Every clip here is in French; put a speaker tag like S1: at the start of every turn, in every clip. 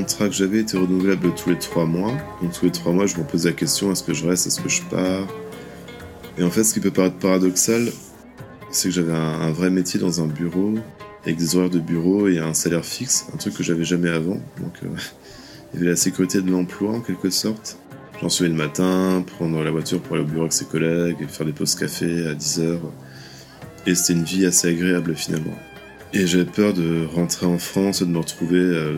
S1: Contrat que j'avais était renouvelable tous les trois mois. Donc tous les trois mois, je me pose la question est-ce que je reste, est-ce que je pars? Et en fait, ce qui peut paraître paradoxal, c'est que j'avais un, un vrai métier dans un bureau, avec des horaires de bureau et un salaire fixe, un truc que j'avais jamais avant. Donc euh, il y avait la sécurité de l'emploi en quelque sorte. J'en suis le matin, prendre la voiture pour aller au bureau avec ses collègues, et faire des pauses café à 10h. Et c'était une vie assez agréable finalement. Et j'avais peur de rentrer en France et de me retrouver euh,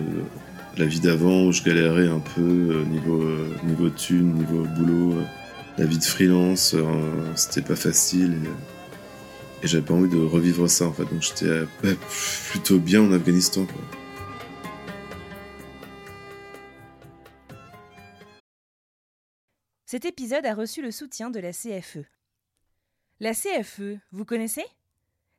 S1: la vie d'avant où je galérais un peu euh, niveau, euh, niveau thune, niveau boulot. euh, la vie de freelance, c'était pas facile. Et, j'avais pas envie de revivre ça en fait. Donc j'étais ouais, plutôt bien en Afghanistan. Quoi.
S2: Cet épisode a reçu le soutien de la CFE. La CFE, vous connaissez?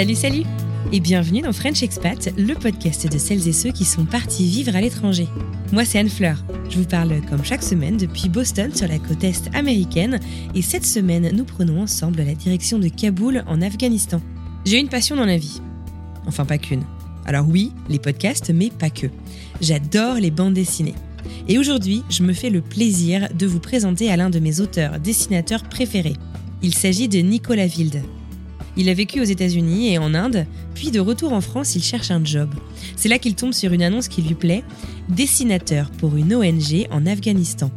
S2: Salut, salut Et bienvenue dans French Expat, le podcast de celles et ceux qui sont partis vivre à l'étranger. Moi, c'est Anne Fleur. Je vous parle comme chaque semaine depuis Boston sur la côte est américaine et cette semaine, nous prenons ensemble la direction de Kaboul en Afghanistan. J'ai une passion dans la vie. Enfin, pas qu'une. Alors oui, les podcasts, mais pas que. J'adore les bandes dessinées. Et aujourd'hui, je me fais le plaisir de vous présenter à l'un de mes auteurs, dessinateurs préférés. Il s'agit de Nicolas Wilde. Il a vécu aux États-Unis et en Inde, puis de retour en France, il cherche un job. C'est là qu'il tombe sur une annonce qui lui plaît dessinateur pour une ONG en Afghanistan.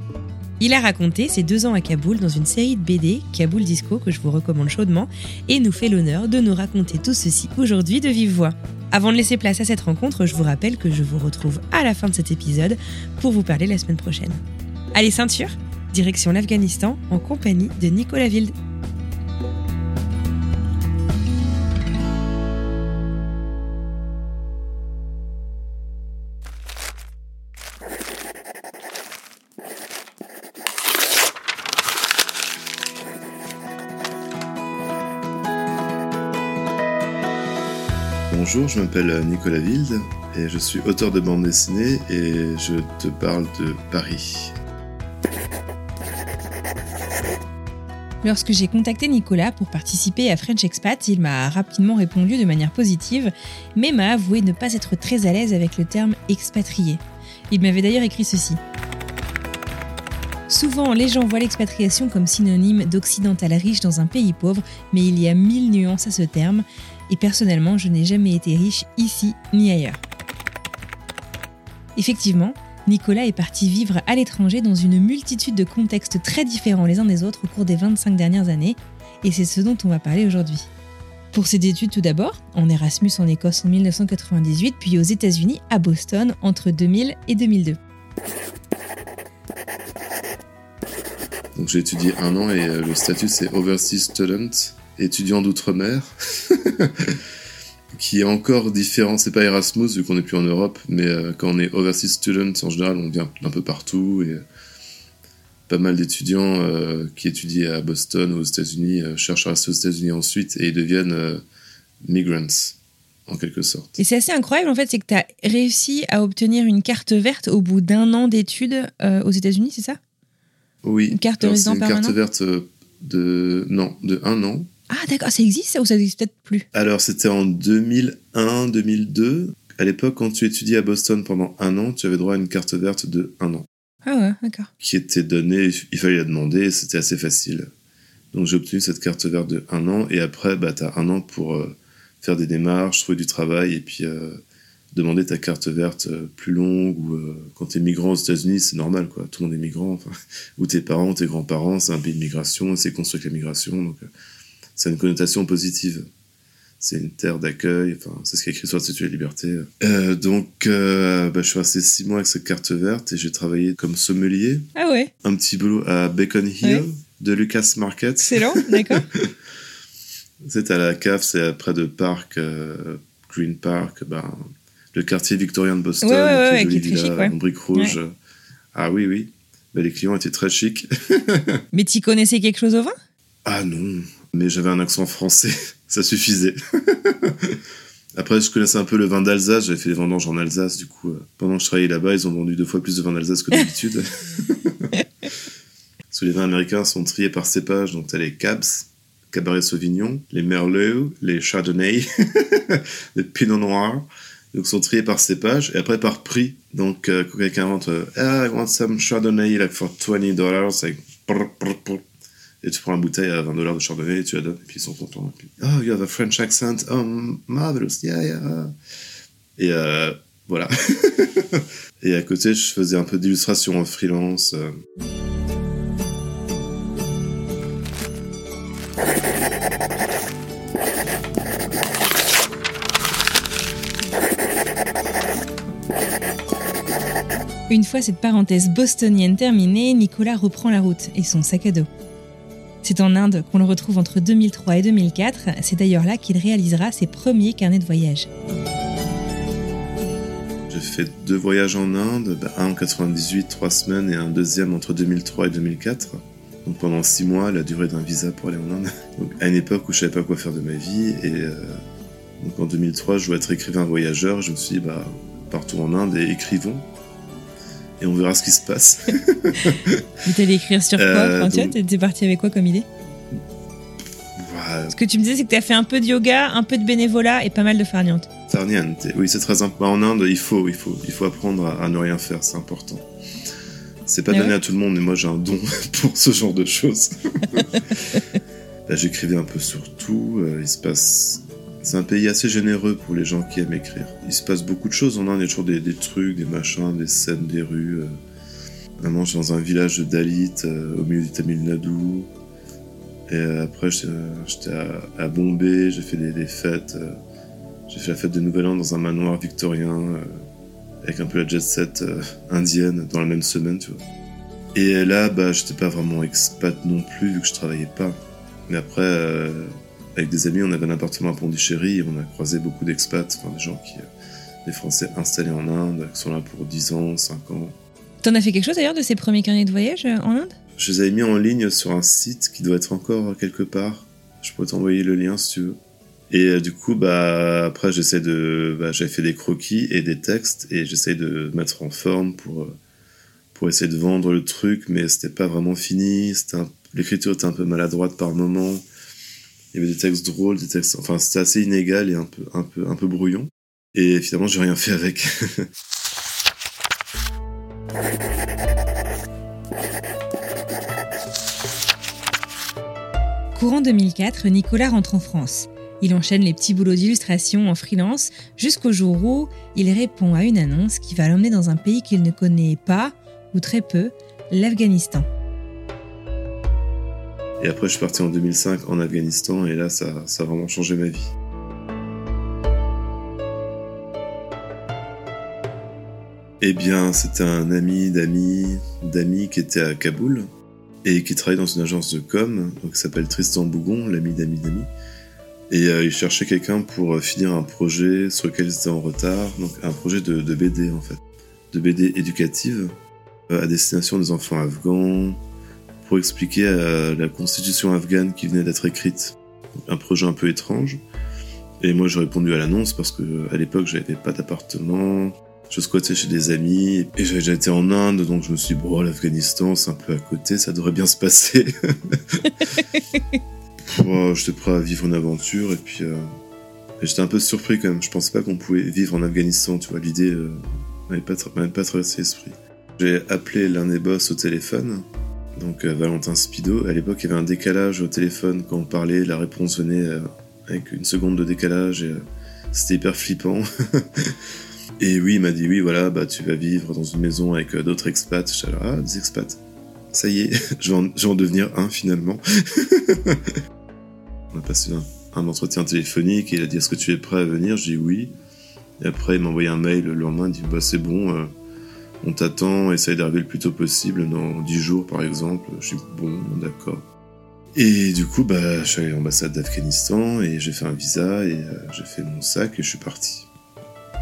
S2: Il a raconté ses deux ans à Kaboul dans une série de BD, Kaboul Disco, que je vous recommande chaudement, et nous fait l'honneur de nous raconter tout ceci aujourd'hui de vive voix. Avant de laisser place à cette rencontre, je vous rappelle que je vous retrouve à la fin de cet épisode pour vous parler la semaine prochaine. Allez, ceinture Direction l'Afghanistan en compagnie de Nicolas Wilde.
S1: Bonjour, je m'appelle Nicolas Wilde et je suis auteur de bande dessinée et je te parle de Paris.
S2: Lorsque j'ai contacté Nicolas pour participer à French Expat, il m'a rapidement répondu de manière positive, mais m'a avoué ne pas être très à l'aise avec le terme expatrié. Il m'avait d'ailleurs écrit ceci. Souvent, les gens voient l'expatriation comme synonyme d'occidental riche dans un pays pauvre, mais il y a mille nuances à ce terme, et personnellement, je n'ai jamais été riche ici ni ailleurs. Effectivement, Nicolas est parti vivre à l'étranger dans une multitude de contextes très différents les uns des autres au cours des 25 dernières années, et c'est ce dont on va parler aujourd'hui. Pour ses études tout d'abord, en Erasmus en Écosse en 1998, puis aux États-Unis à Boston entre 2000 et 2002.
S1: Donc j'ai étudié un an et euh, le statut c'est Overseas Student, étudiant d'outre-mer, qui est encore différent. C'est pas Erasmus vu qu'on n'est plus en Europe, mais euh, quand on est Overseas Student en général on vient d'un peu partout et euh, pas mal d'étudiants euh, qui étudient à Boston ou aux États-Unis euh, cherchent à rester aux États-Unis ensuite et ils deviennent euh, migrants. en quelque sorte.
S2: Et c'est assez incroyable en fait, c'est que tu as réussi à obtenir une carte verte au bout d'un an d'études aux États-Unis, c'est ça?
S1: Oui.
S2: Une carte résident
S1: Une carte verte de non de un an.
S2: Ah d'accord, ça existe ça ou ça existe peut-être plus?
S1: Alors c'était en 2001, 2002. À l'époque, quand tu étudiais à Boston pendant un an, tu avais droit à une carte verte de un an.
S2: Ah ouais, d'accord.
S1: Qui était donnée, il fallait la demander, c'était assez facile. Donc j'ai obtenu cette carte verte de un an et après, bah, tu as un an pour euh, faire des démarches, trouver du travail et puis euh, demander ta carte verte euh, plus longue ou quand tu es migrant aux États-Unis, c'est normal quoi, tout le monde est migrant, enfin, ou tes parents, tes grands-parents, c'est un pays de migration, c'est construit avec la migration, donc ça a une connotation positive c'est une terre d'accueil, enfin, c'est ce qui est écrit sur le statut de liberté. Euh, donc, euh, bah, je suis resté six mois avec cette carte verte et j'ai travaillé comme sommelier.
S2: Ah ouais
S1: Un petit boulot à Bacon Hill de Lucas Market.
S2: Excellent, d'accord.
S1: c'est à la cave, c'est près de Park, euh, Green Park, ben, le quartier victorien de Boston,
S2: ouais, ouais, qui est très chic,
S1: en briques rouges. Ah oui, oui. Bah, les clients étaient très chics.
S2: Mais tu connaissais quelque chose au vin?
S1: Ah non, mais j'avais un accent français ça suffisait. Après, je connaissais un peu le vin d'Alsace, j'avais fait des vendanges en Alsace, du coup, euh, pendant que je travaillais là-bas, ils ont vendu deux fois plus de vin d'Alsace que d'habitude. Parce que les vins américains sont triés par cépage, donc t'as les Cabs, Cabaret Sauvignon, les Merlot, les Chardonnay, les Pinot Noir, donc sont triés par cépage et après par prix. Donc, euh, quand quelqu'un rentre, ah, I want some Chardonnay, like for 20 dollars, like, et tu prends la bouteille à 20 dollars de chardonnay et tu la donnes, et puis ils sont contents. Puis, oh, you have a French accent. Oh, marvelous. Yeah, yeah. Et euh, voilà. et à côté, je faisais un peu d'illustration en freelance. Euh.
S2: Une fois cette parenthèse bostonienne terminée, Nicolas reprend la route et son sac à dos. C'est en Inde qu'on le retrouve entre 2003 et 2004. C'est d'ailleurs là qu'il réalisera ses premiers carnets de voyage.
S1: J'ai fait deux voyages en Inde, bah, un en 98, trois semaines, et un deuxième entre 2003 et 2004. Donc pendant six mois, la durée d'un visa pour aller en Inde. À une époque où je savais pas quoi faire de ma vie, et euh, en 2003, je voulais être écrivain voyageur. Je me suis dit, bah, en Inde et écrivons et on verra ce qui se passe.
S2: tu allais écrire sur quoi euh, Tu étais parti avec quoi comme idée Ce que tu me disais, c'est que tu as fait un peu de yoga, un peu de bénévolat et pas mal de farniente.
S1: Farniente, oui, c'est très important. En Inde, il faut, il faut, il faut apprendre à, ne rien faire, c'est important. C'est pas ah donné à tout le monde, mais moi j'ai un don pour ce genre de choses. Là, j'écrivais un peu sur tout. Euh, il se passe c'est un pays assez généreux pour les gens qui aiment écrire. Il se passe beaucoup de choses en Inde, il y a toujours des, trucs, des machins, des scènes, des rues. Vraiment, euh. je suis dans un village de Dalit euh, au milieu du Tamil Nadu. Et euh, après, j'étais à, Bombay, j'ai fait des, fêtes. j'ai fait la fête de Nouvel An dans un manoir victorien avec un peu la jet set indienne dans la même semaine, tu vois. Et là, bah, j'étais pas vraiment expat non plus vu que je travaillais pas. Mais après, avec des amis, on avait un appartement à Pondichéry et on a croisé beaucoup d'expats, enfin des gens qui, euh, des Français installés en Inde, qui sont là pour 10 ans, 5 ans.
S2: T'en as fait quelque chose d'ailleurs de ces premiers carnets de voyage euh, en Inde?
S1: Je les avais mis en ligne sur un site qui doit être encore quelque part. Je pourrais t'envoyer le lien si tu veux. Et euh, du coup, bah après j'essaie de, bah, j'ai fait des croquis et des textes et j'essaie de mettre en forme pour pour essayer de vendre le truc, mais c'était pas vraiment fini. L'écriture était un peu maladroite par moment. Il y avait des textes drôles, des textes, enfin c'était assez inégal et un peu, un peu, un peu brouillon. Et finalement, j'ai rien fait avec.
S2: Courant 2004, Nicolas rentre en France. Il enchaîne les petits boulots d'illustration en freelance jusqu'au jour où il répond à une annonce qui va l'emmener dans un pays qu'il ne connaît pas ou très peu, l'Afghanistan.
S1: Et après, je suis parti en 2005 en Afghanistan et là, ça, ça a vraiment changé ma vie. Eh bien, c'était un ami d'amis, d'amis qui était à Kaboul et qui travaillait dans une agence de com, qui s'appelle Tristan Bougon, l'ami d'amis d'amis. Et euh, il cherchait quelqu'un pour euh, finir un projet sur lequel ils étaient en retard, donc un projet de, de BD en fait, de BD éducative euh, à destination des enfants afghans, pour expliquer la constitution afghane qui venait d'être écrite. Un projet un peu étrange. Et moi, j'ai répondu à l'annonce parce que à l'époque, j'avais pas d'appartement. Je squattais chez des amis et j'avais déjà été en Inde, donc je me suis dit, bon, l'Afghanistan, c'est un peu à côté, ça devrait bien se passer. j'étais prêt à vivre une aventure et puis euh, j'étais un peu surpris quand même. Je pensais pas qu'on pouvait vivre en Afghanistan, tu vois. L'idée euh, m'avait pas, pas traversé l'esprit. J'ai appelé l'un des boss au téléphone, donc euh, Valentin Spido. À l'époque, il y avait un décalage au téléphone quand on parlait, la réponse venait euh, avec une seconde de décalage et euh, c'était hyper flippant. et oui, il m'a dit oui, voilà, bah tu vas vivre dans une maison avec d'autres expats. Je ah, des expats. Ça y est, je, vais en, devenir un finalement. on a passé un, entretien téléphonique et il a dit est-ce que tu es prêt à venir? Je dis oui. Et après, il m'a envoyé un mail le lendemain, il dit bah c'est bon on t'attend, essaye d'arriver le plus tôt possible, dans 10 jours par exemple. Je suis bon, d'accord. Et du coup, bah, je suis allé à l'ambassade d'Afghanistan et j'ai fait un visa et euh, j'ai fait mon sac et je suis parti.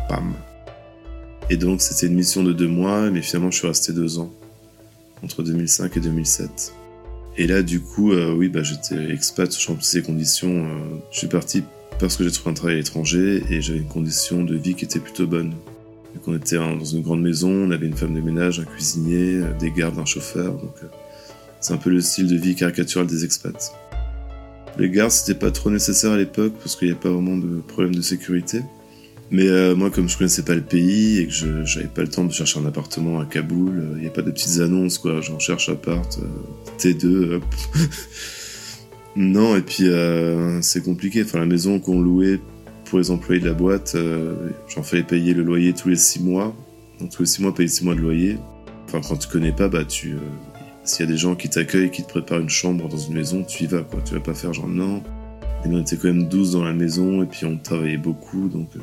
S1: Pam. Et donc, c'était une mission de deux mois, mais finalement, je suis resté deux ans, entre 2005 et 2007. Et là, du coup, euh, oui, bah, j'étais expat, remplissais ces conditions. Euh, je suis parti parce que j'ai trouvé un travail à l'étranger et j'avais une condition de vie qui était plutôt bonne. Donc on était dans une grande maison, on avait une femme de ménage, un cuisinier, euh, des gardes, un chauffeur. Donc euh, c'est un peu le style de vie caricatural des expats. Les gardes, c'était pas trop nécessaire à l'époque parce qu'il n'y avait pas vraiment de problème de sécurité. Mais euh, moi, comme je connaissais pas le pays et que je j'avais pas le temps de chercher un appartement à Kaboul, il n'y a pas de petites annonces quoi, j'en cherche appart, T2. non, et puis c'est compliqué. Enfin, la maison qu'on louait pour les employés de la boîte, euh, j'en fallait payer le loyer tous les six mois. Donc tous les six mois, payer six mois de loyer. Enfin, quand tu connais pas, bah tu, euh, s'il y a des gens qui t'accueillent, qui te préparent une chambre dans une maison, tu y vas quoi. Tu vas pas faire genre non. Et nous on était quand même 12 dans la maison et puis on travaillait beaucoup, donc euh,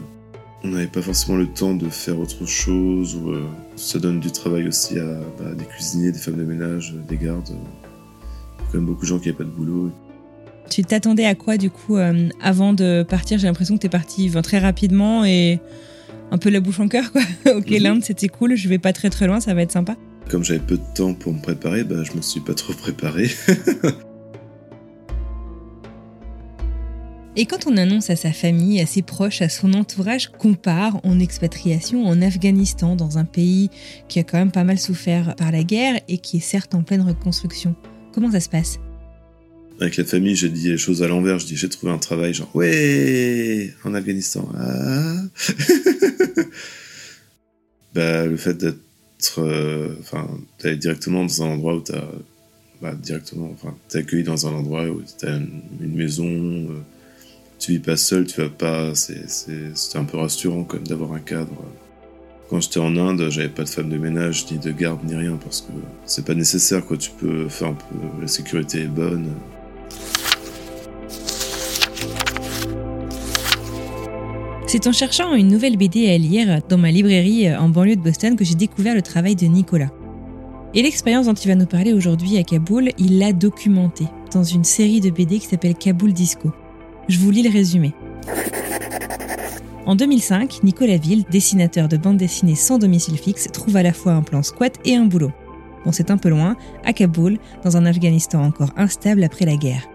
S1: on n'avait pas forcément le temps de faire autre chose. Ou ça donne du travail aussi à bah, des cuisiniers, des femmes de ménage, des gardes. Il y a quand même beaucoup de gens qui n'avaient pas de boulot.
S2: Tu t'attendais à quoi du coup euh, avant de partir J'ai l'impression que tu es parti très rapidement et un peu la bouche en cœur quoi. ok, mhm. l'Inde c'était cool, je vais pas très très loin, ça va être sympa.
S1: Comme j'avais peu de temps pour me préparer, bah, je me suis pas trop préparé.
S2: Et quand on annonce à sa famille, à ses proches, à son entourage qu'on part en expatriation en Afghanistan, dans un pays qui a quand même pas mal souffert par la guerre et qui est certes en pleine reconstruction, comment ça se passe?
S1: Avec la famille, j'ai dit les choses à l'envers. Je dis j'ai trouvé un travail, genre ouais, en Afghanistan. Ah. bah, le fait d'être, euh, enfin, d'aller directement dans un endroit où t'as, bah, directement, enfin, t'es accueilli dans un endroit où t'as une, maison, euh, tu vis pas seul, tu vas pas, c'est, c'était un peu rassurant quand même d'avoir un cadre. Quand j'étais en Inde, j'avais pas de femme de ménage, ni de garde, ni rien, parce que c'est pas nécessaire, quoi. Tu peux faire un peu, la sécurité est bonne.
S2: C'est en cherchant une nouvelle BD à lire dans ma librairie euh, en banlieue de Boston que j'ai découvert le travail de Nicolas. Et l'expérience dont il va nous parler aujourd'hui à Kaboul, il l'a documentée dans une série de BD qui s'appelle Kaboul Disco. Je vous lis le résumé. En 2005, Nicolas Ville, dessinateur de bande dessinée sans domicile fixe, trouve à la fois un plan squat et un boulot. Bon, c'est un peu loin, à Kaboul, dans un Afghanistan encore instable après la guerre.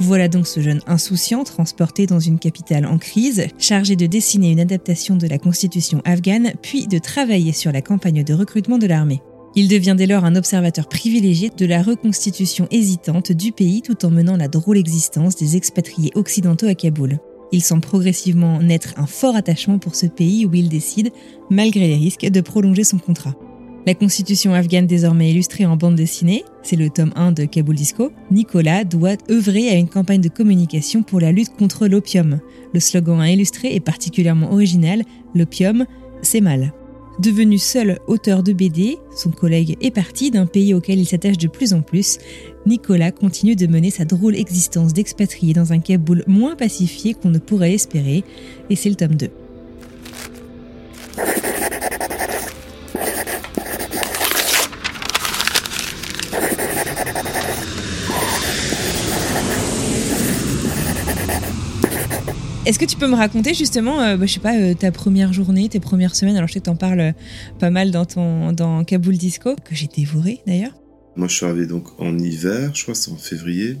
S2: Voilà donc ce jeune insouciant transporté dans une capitale en crise, chargé de dessiner une adaptation de la constitution afghane, puis de travailler sur la campagne de recrutement de l'armée. Il devient dès lors un observateur privilégié de la reconstitution hésitante du pays tout en menant la drôle existence des expatriés occidentaux à Kaboul. Il sent progressivement naître un fort attachement pour ce pays où il décide, malgré les risques, de prolonger son contrat. La constitution afghane désormais illustrée en bande dessinée, c'est le tome 1 de Kabul Disco, Nicolas doit œuvrer à une campagne de communication pour la lutte contre l'opium. Le slogan illustré est particulièrement original, l'opium, c'est mal. Devenu seul auteur de BD, son collègue est parti d'un pays auquel il s'attache de plus en plus. Nicolas continue de mener sa drôle existence d'expatrié dans un Kaboul moins pacifié qu'on ne pourrait espérer, et c'est le tome 2. Est-ce que tu peux me raconter justement, euh, bah, je sais pas, euh, ta première journée, tes premières semaines? Alors je sais que tu en parles euh, pas mal dans ton dans Kaboul Disco, que j'ai dévoré d'ailleurs.
S1: Moi je suis arrivé donc en hiver, je crois c'est en février.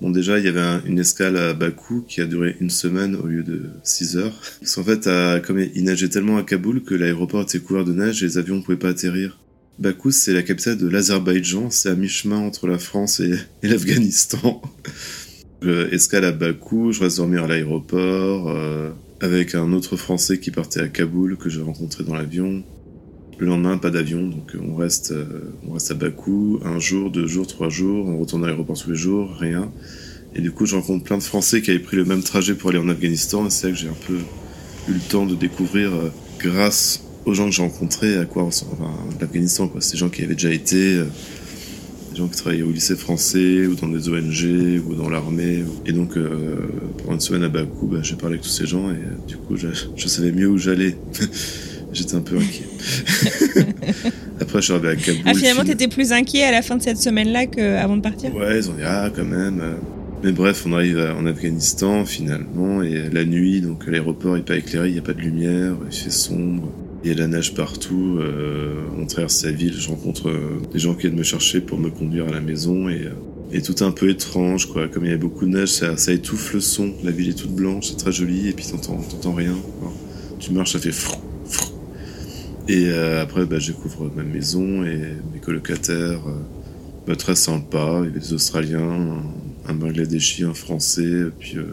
S1: Bon, déjà, il y avait une escale à Bakou qui a duré une semaine au lieu de 6 heures. Parce qu'en fait, comme il neigeait tellement à Kaboul que l'aéroport était couvert de neige et les avions ne pouvaient pas atterrir. Bakou, c'est la capitale de l'Azerbaïdjan, c'est à mi-chemin entre la France et, l'Afghanistan. escale à Bakou, je reste dormir à l'aéroport, euh, avec un autre Français qui partait à Kaboul que j'ai rencontré dans l'avion. Le lendemain, pas d'avion, donc on reste, euh, on reste à Bakou, un jour, deux jours, trois jours, on retourne à l'aéroport tous les jours, rien. Et du coup, je rencontre plein de Français qui avaient pris le même trajet pour aller en Afghanistan, et c'est là que j'ai un peu eu le temps de découvrir, euh, grâce aux gens que j'ai rencontrés, à quoi ressemble l'Afghanistan, quoi. Des gens qui avaient déjà été, euh, des gens qui travaillaient au lycée français, ou dans des ONG, ou dans l'armée. Et donc, pendant une semaine à Bakou, bah, j'ai parlé avec tous ces gens, et du coup, je, je savais mieux où j'allais. J'étais un peu inquiet. Après, je suis arrivé à Kaboul.
S2: Ah, finalement, t'étais plus inquiet à la fin de cette semaine-là qu'avant de partir?
S1: Ouais, ils ont dit, ah, quand même. Mais bref, on arrive en Afghanistan, finalement, et la nuit, donc l'aéroport n'est pas éclairé, il n'y a pas de lumière, il fait sombre. Il y a la neige partout, euh, on traverse la ville, je rencontre euh, des gens qui viennent me chercher pour me conduire à la maison et, euh, et tout un peu étrange quoi. Comme il y a beaucoup de neige, ça, étouffe le son. La ville est toute blanche, c'est très joli et puis t'entends rien. tu marches, ça fait frou, frou. Et après, bah, je découvre ma maison et mes colocataires. Euh, bah, très sympa. Il y avait des Australiens, un, Bangladeshi, un Français. Puis euh,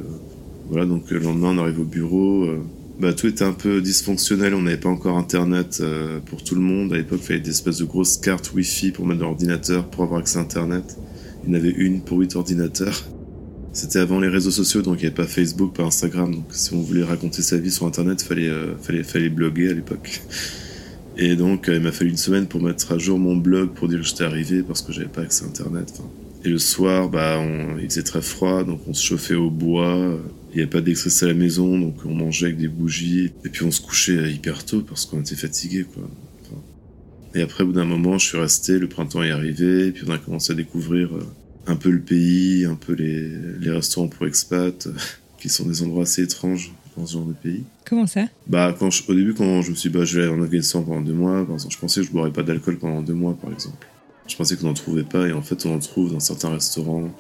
S1: voilà, donc le lendemain, on arrive au bureau. Bah, tout était un peu dysfonctionnel. On n'avait pas encore Internet pour tout le monde. À l'époque, il fallait des espèces de grosses cartes Wi-Fi pour mettre dans l'ordinateur pour avoir accès à Internet. Il y en avait une pour huit ordinateurs. C'était avant les réseaux sociaux, donc il n'y avait pas Facebook, pas Instagram. Donc si on voulait raconter sa vie sur Internet, fallait, fallait, fallait bloguer à l'époque. Et donc, euh, il m'a fallu une semaine pour mettre à jour mon blog pour dire que j'étais arrivé parce que j'avais pas accès à Internet. Et le soir, bah, il faisait très froid, donc on se chauffait au bois. Il n'y avait pas d'électricité à la maison, donc on mangeait avec des bougies. Et puis on se couchait hyper tôt parce qu'on était fatigué, quoi. et après, au bout d'un moment, je suis resté, le printemps est arrivé, et puis on a commencé à découvrir euh, un peu le pays, un peu les, les restaurants pour expats, qui sont des endroits assez étranges dans ce genre de pays.
S2: Comment ça?
S1: Bah, quand au début, quand je me suis dit, bah, je vais aller en Afghanistan pendant deux mois, par exemple, je pensais que je boirais pas d'alcool pendant deux mois, par exemple. Je pensais qu'on n'en trouvait pas, et en fait, on en trouve dans certains restaurants,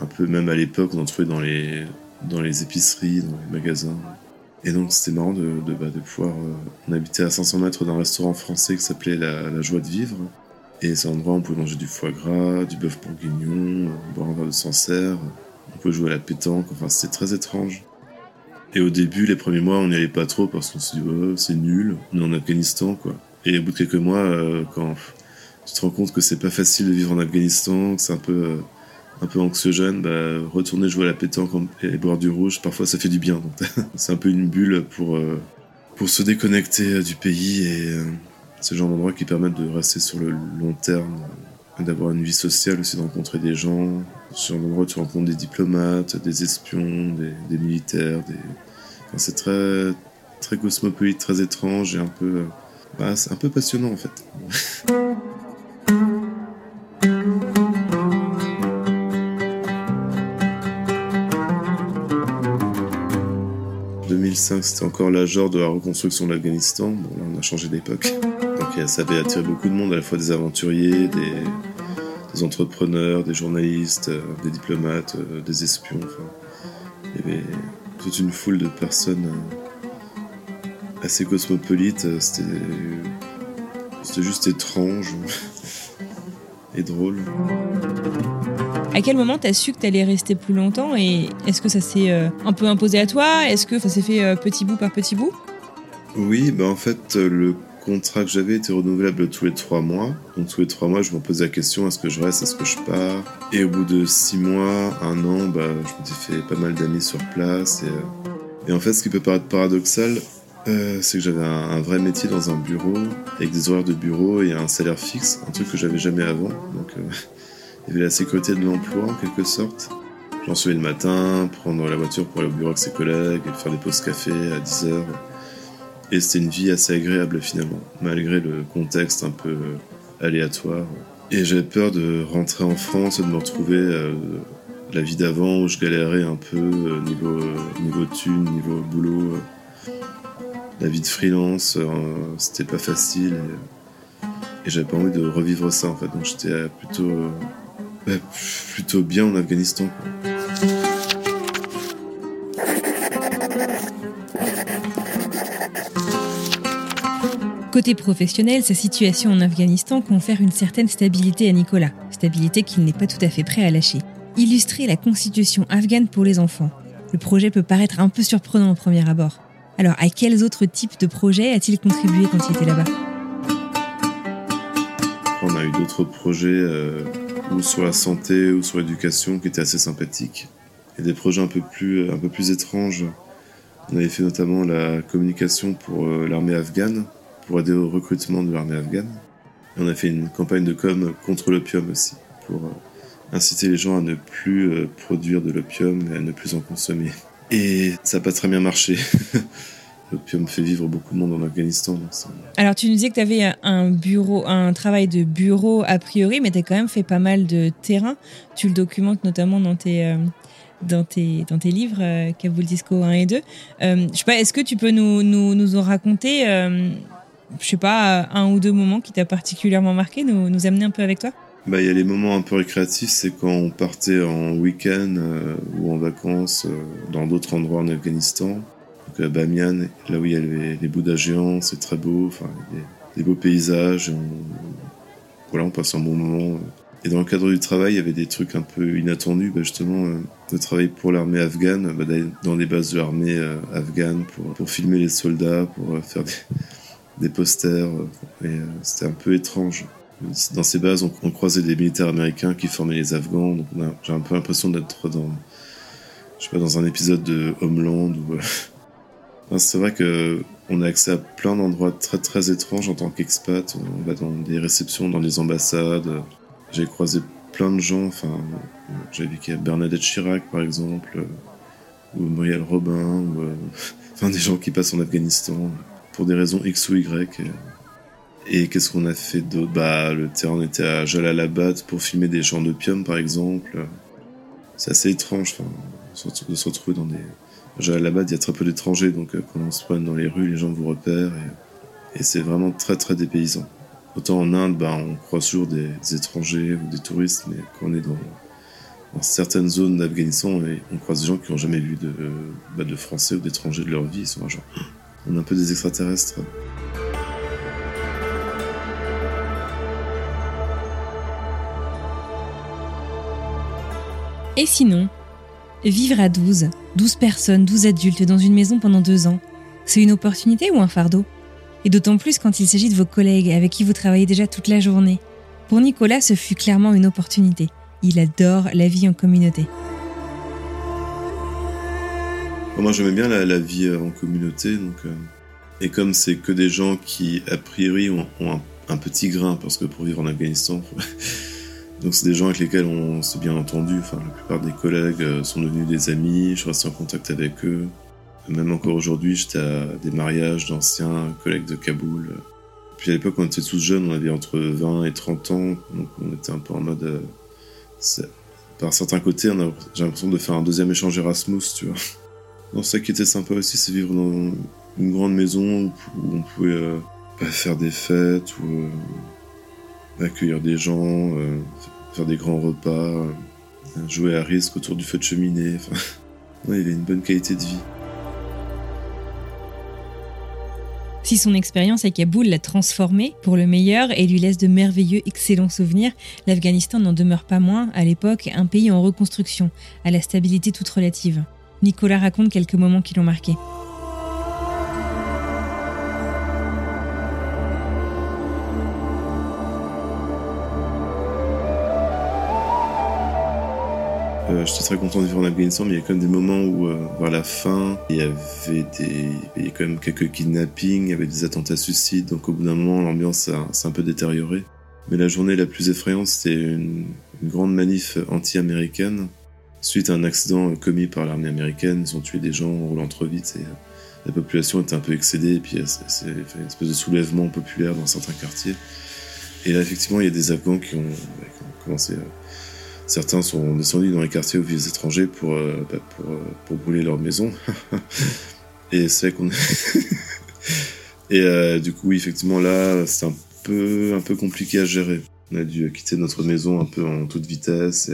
S1: un peu même à l'époque, on en trouvait dans les, dans les épiceries, dans les magasins. Et donc, c'était marrant de, de, bah, pouvoir. Euh, on habitait à 500 mètres d'un restaurant français qui s'appelait la, la, Joie de Vivre. Et c'est un endroit où on pouvait manger du foie gras, du bœuf bourguignon, boire un verre de Sancerre, on pouvait jouer à la pétanque, enfin, c'était très étrange. Et au début, les premiers mois, on n'y allait pas trop parce qu'on se dit, oh, c'est nul, on est en Afghanistan, quoi. Et au bout de quelques mois, euh, quand tu te rends compte que c'est pas facile de vivre en Afghanistan, que c'est un peu, euh, un peu anxiogène, bah, retourner jouer à la pétanque et boire du rouge, parfois ça fait du bien. c'est un peu une bulle pour, euh, pour se déconnecter du pays et c'est le genre d'endroit qui permettent de rester sur le long terme d'avoir une vie sociale aussi, de rencontrer des gens. Sur un endroit où tu rencontres des diplomates, des espions, des, militaires, c'est très, très cosmopolite, très étrange et un peu, euh, bah, c'est un peu passionnant en fait. 2005, c'était encore l'âge de la reconstruction de l'Afghanistan. Bon, là, on a changé d'époque. Donc, ça avait attiré beaucoup de monde, à la fois des aventuriers, des, entrepreneurs, des journalistes, euh, des diplomates, euh, des espions. Enfin, il y avait toute une foule de personnes euh, assez cosmopolites. C'était juste étrange et drôle.
S2: À quel moment t'as su que t'allais rester plus longtemps et est-ce que ça s'est euh, un peu imposé à toi? Est-ce que ça s'est fait petit bout par petit bout?
S1: Oui, bah en fait le contrat que j'avais était renouvelable tous les trois mois. Donc tous les trois mois, je me posais la question est-ce que je reste, est-ce que je pars? Et au bout de six mois, un an, bah, je m'étais fait pas mal d'amis sur place. Et, euh, en fait, ce qui peut paraître paradoxal, euh, c'est que j'avais un, vrai métier dans un bureau, avec des horaires de bureau et un salaire fixe, un truc que j'avais jamais avant. Donc euh, il y avait la sécurité de l'emploi en quelque sorte. J'en le matin, prendre la voiture pour aller au bureau avec ses collègues, faire des pauses café à 10 heures et c'était une vie assez agréable finalement, malgré le contexte un peu euh, aléatoire. Et j'avais peur de rentrer en France et de me retrouver euh, la vie d'avant où je galérais un peu euh, niveau, niveau thune, niveau boulot. la vie de freelance, c'était pas facile. Et, et j'avais pas envie de revivre ça en fait. Donc j'étais plutôt bah, Plutôt bien en Afghanistan.
S2: Côté professionnel, sa situation en Afghanistan confère une certaine stabilité à Nicolas, stabilité qu'il n'est pas tout à fait prêt à lâcher. Illustrer la constitution afghane pour les enfants. Le projet peut paraître un peu surprenant au premier abord. Alors, à quels autres types de projets a-t-il contribué quand il était là-bas?
S1: On a eu d'autres projets euh, ou sur la santé ou sur l'éducation qui étaient assez sympathiques. Et des projets un peu plus, un peu plus étranges. On avait fait notamment la communication pour euh, l'armée afghane, pour aider au recrutement de l'armée afghane. Et on a fait une campagne de com contre l'opium aussi, pour euh, inciter les gens à ne plus produire de l'opium et à ne plus en consommer. Et ça n'a pas très bien marché. L'opium fait vivre beaucoup de monde en Afghanistan.
S2: Alors, tu nous disais que tu avais un bureau, un travail de bureau a priori, mais tu as quand même fait pas mal de terrain. Tu le documentes notamment dans tes, euh, dans tes, dans tes livres, euh, Kaboul Disco 1 et 2. Euh, je sais pas, est-ce que tu peux nous, nous, nous en raconter, je sais pas, un ou deux moments qui t'a particulièrement marqué, nous, nous amener un peu avec toi?
S1: Bah, il y a les moments un peu récréatifs, c'est quand on partait en week-end ou en vacances dans d'autres endroits en Afghanistan. Donc à Bamiyan, là où il y a les, les Bouddhas géants, c'est très beau, enfin, des beaux paysages, on, voilà, on passe un bon moment. Et dans le cadre du travail, il y avait des trucs un peu inattendus, bah justement, euh, de travailler pour l'armée afghane, bah, dans les bases de l'armée euh, afghane pour, filmer les soldats, pour euh, faire des, des posters, c'était un peu étrange. Dans ces bases, on, croisait des militaires américains qui formaient les Afghans, donc j'ai un peu l'impression d'être dans, dans un épisode de Homeland ou c'est vrai que on a accès à plein d'endroits très très étranges en tant qu'expat. On va dans des réceptions, dans des ambassades. J'ai croisé plein de gens. Enfin, j'ai vu qu'il y a Bernadette Chirac par exemple, ou Muriel Robin, ou euh, enfin des gens qui passent en Afghanistan pour des raisons X ou Y. Et qu'est-ce qu'on a fait d'autre? Bah, le terrain était à Jalalabad pour filmer des champs d'opium, par exemple. C'est assez étrange, enfin, de se retrouver dans des, Là-bas, il y a très peu d'étrangers, donc euh, quand on se promène dans les rues, les gens vous repèrent et, c'est vraiment très très dépaysant. Autant en Inde, bah, on croise toujours des, étrangers ou des touristes, mais quand on est dans, certaines zones d'Afghanistan, on croise des gens qui n'ont jamais vu de, bah, de Français ou d'étrangers de leur vie. Ils sont genre, on est un peu des extraterrestres.
S2: Et sinon, Vivre à 12, 12 personnes, 12 adultes dans une maison pendant deux ans, c'est une opportunité ou un fardeau? Et d'autant plus quand il s'agit de vos collègues avec qui vous travaillez déjà toute la journée. Pour Nicolas, ce fut clairement une opportunité. Il adore la vie en communauté.
S1: Moi j'aimais bien la, vie euh, en communauté, donc, euh, et comme c'est que des gens qui a priori ont, un, petit grain, parce que pour vivre en Afghanistan, Donc c'est des gens avec lesquels on s'est bien entendu. Enfin, la plupart des collègues euh, sont devenus des amis. Je reste en contact avec eux. Même encore aujourd'hui, j'étais à des mariages d'anciens collègues de Kaboul. Puis à l'époque, on était tous jeunes, on avait entre 20 et 30 ans, donc on était un peu en mode. Euh, par certains côtés, j'ai l'impression de faire un deuxième échange Erasmus, tu vois. Non, ça qui était sympa aussi, c'est vivre dans une grande maison où, on pouvait euh, faire des fêtes ou accueillir des gens, euh, faire des grands repas, euh, jouer à risque autour du feu de cheminée. Enfin, il avait une bonne qualité de vie.
S2: Si son expérience à Kaboul l'a transformé pour le meilleur et lui laisse de merveilleux, excellents souvenirs, l'Afghanistan n'en demeure pas moins, à l'époque, un pays en reconstruction, à la stabilité toute relative. Nicolas raconte quelques moments qui l'ont marqué.
S1: J'étais très content de vivre en Afghanistan, mais il y a quand même des moments où, euh, vers la fin, il y avait des, il y a quand même quelques kidnappings, il y avait des attentats suicides, donc au bout d'un moment, l'ambiance s'est un peu détériorée. Mais la journée la plus effrayante, c'était une, grande manif anti-américaine. Suite à un accident commis par l'armée américaine, ils ont tué des gens en roulant trop vite et euh, la population était un peu excédée, et puis c'est une espèce de soulèvement populaire dans certains quartiers. Et là, effectivement, il y a des Afghans qui ont, qui ont commencé à Certains sont descendus dans les quartiers aux vieux étrangers pour, euh, bah, pour, euh, pour, brûler leur maison. et c'est qu'on. et euh, du coup, effectivement, là, c'est un peu, un peu compliqué à gérer. On a dû quitter notre maison un peu en toute vitesse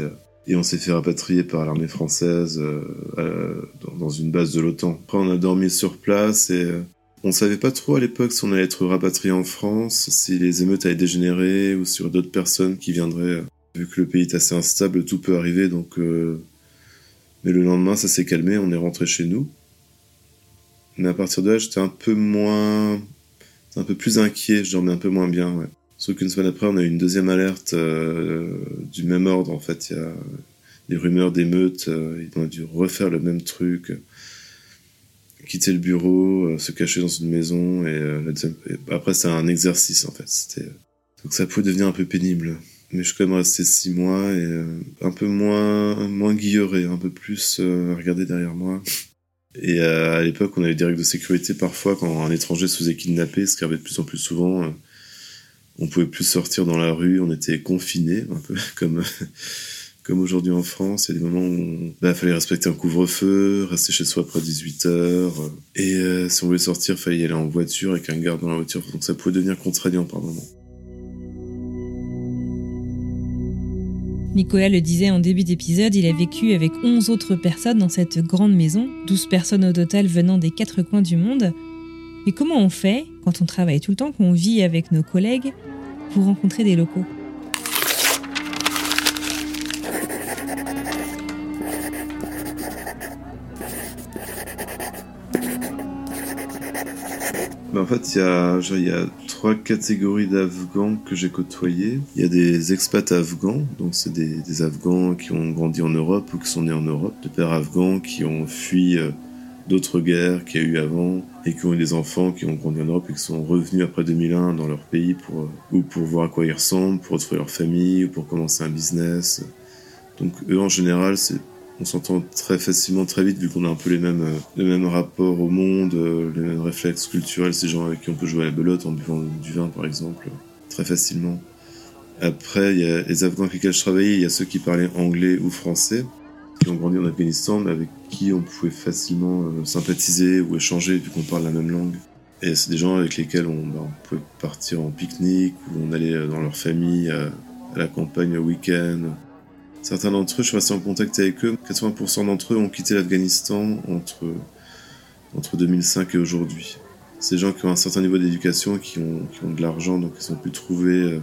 S1: et, on s'est fait rapatrier par l'armée française dans, une base de l'OTAN. Après, on a dormi sur place et on savait pas trop à l'époque si on allait être rapatrié en France, si les émeutes allaient dégénérer ou sur d'autres personnes qui viendraient. Vu que le pays est assez instable, tout peut arriver, donc. Euh, mais le lendemain, ça s'est calmé, on est rentré chez nous. Mais à partir de là, j'étais un peu moins. un peu plus inquiet, je dormais un peu moins bien, ouais. Sauf qu'une semaine après, on a eu une deuxième alerte euh, du même ordre, en fait. Il y a des rumeurs d'émeutes, euh, on a dû refaire le même truc quitter le bureau, euh, se cacher dans une maison et, euh, après c'est un exercice en fait. C'était donc ça pouvait devenir un peu pénible. Mais je suis quand même resté six mois et euh, un peu moins moins un peu plus regarder derrière moi. Et à l'époque, on avait des règles de sécurité parfois quand un étranger se faisait kidnapper, ce qui arrivait de plus en plus souvent. on pouvait plus sortir dans la rue, on était confinés, un peu comme comme aujourd'hui en France, il y a des moments où il bah, fallait respecter un couvre-feu, rester chez soi après 18 heures. Et euh, si on voulait sortir, il fallait y aller en voiture avec un garde dans la voiture. Donc ça pouvait devenir contraignant par moments.
S2: Nicolas le disait en début d'épisode, il a vécu avec 11 autres personnes dans cette grande maison, 12 personnes au total venant des quatre coins du monde. Mais comment on fait, quand on travaille tout le temps, qu'on vit avec nos collègues, pour rencontrer des locaux?
S1: Bah, en fait, y a trois catégories d'Afghans que j'ai côtoyés. Il y a des expats afghans, donc c'est des, Afghans qui ont grandi en Europe ou qui sont nés en Europe, de pères afghans qui ont fui euh, d'autres guerres qu'il y a eu avant et qui ont eu des enfants qui ont grandi en Europe et qui sont revenus après 2001 dans leur pays pour, euh, ou pour voir à quoi ils ressemblent, pour retrouver leur famille ou pour commencer un business. Donc eux en général, c'est on s'entend très facilement, très vite, vu qu'on a un peu les mêmes, euh, les mêmes rapports au monde, euh, les mêmes réflexes culturels, ces gens avec qui on peut jouer à la belote en buvant du vin, par exemple, très facilement. Après, il y a les Afghans avec lesquels je travaillais, il y a ceux qui parlaient anglais ou français, qui ont grandi en Afghanistan, mais avec qui on pouvait facilement euh, sympathiser ou échanger, vu qu'on parle la même langue. Et c'est des gens avec lesquels on, bah, pouvait partir en pique-nique, ou on allait dans leur famille, à, à la campagne au week-end, Certains d'entre eux, je suis resté en contact avec eux. 80% d'entre eux ont quitté l'Afghanistan entre, entre 2005 et aujourd'hui. Ces gens qui ont un certain niveau d'éducation, qui ont, qui ont de l'argent, donc ils ont pu trouver euh,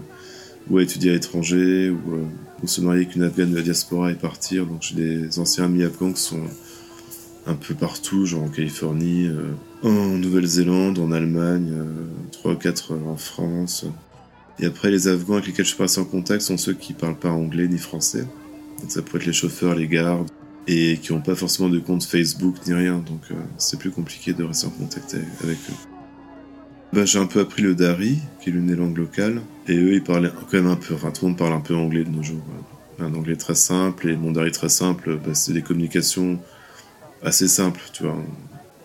S1: ou étudier à l'étranger, ou, euh, ou, se marier avec une Afghane de la diaspora et partir. Donc j'ai des anciens amis afghans qui sont un peu partout, genre en Californie, euh, en Nouvelle-Zélande, en Allemagne, trois ou quatre en France. Et après, les Afghans avec lesquels je suis passé en contact sont ceux qui parlent pas anglais ni français. Ça pourrait être les chauffeurs, les gardes, et qui n'ont pas forcément de compte Facebook ni rien, donc euh, c'est plus compliqué de rester en contact avec eux. Bah, j'ai un peu appris le Dari, qui est l'une des langues locales, et eux ils parlaient quand même un peu, enfin tout le monde parle un peu anglais de nos jours. Un anglais très simple, et mon Dari très simple, bah, c'est des communications assez simples, tu vois.